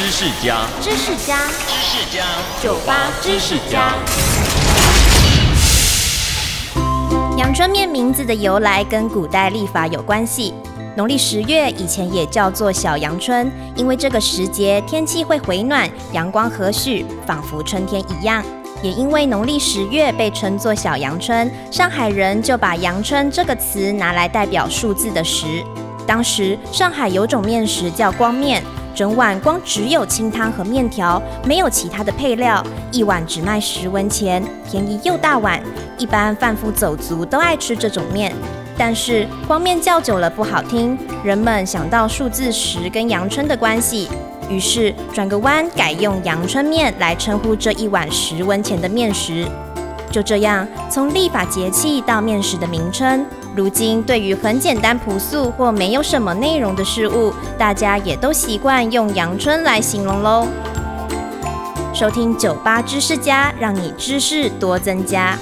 知识家，知识家，知识家，酒吧知识家。阳春面名字的由来跟古代历法有关系。农历十月以前也叫做小阳春，因为这个时节天气会回暖，阳光和煦，仿佛春天一样。也因为农历十月被称作小阳春，上海人就把阳春这个词拿来代表数字的十。当时上海有种面食叫光面，整碗光只有清汤和面条，没有其他的配料，一碗只卖十文钱，便宜又大碗，一般贩夫走卒都爱吃这种面。但是光面叫久了不好听，人们想到数字十跟阳春的关系。于是转个弯，改用阳春面来称呼这一碗十文钱的面食。就这样，从立法节气到面食的名称，如今对于很简单朴素或没有什么内容的事物，大家也都习惯用阳春来形容喽。收听酒吧知识家，让你知识多增加。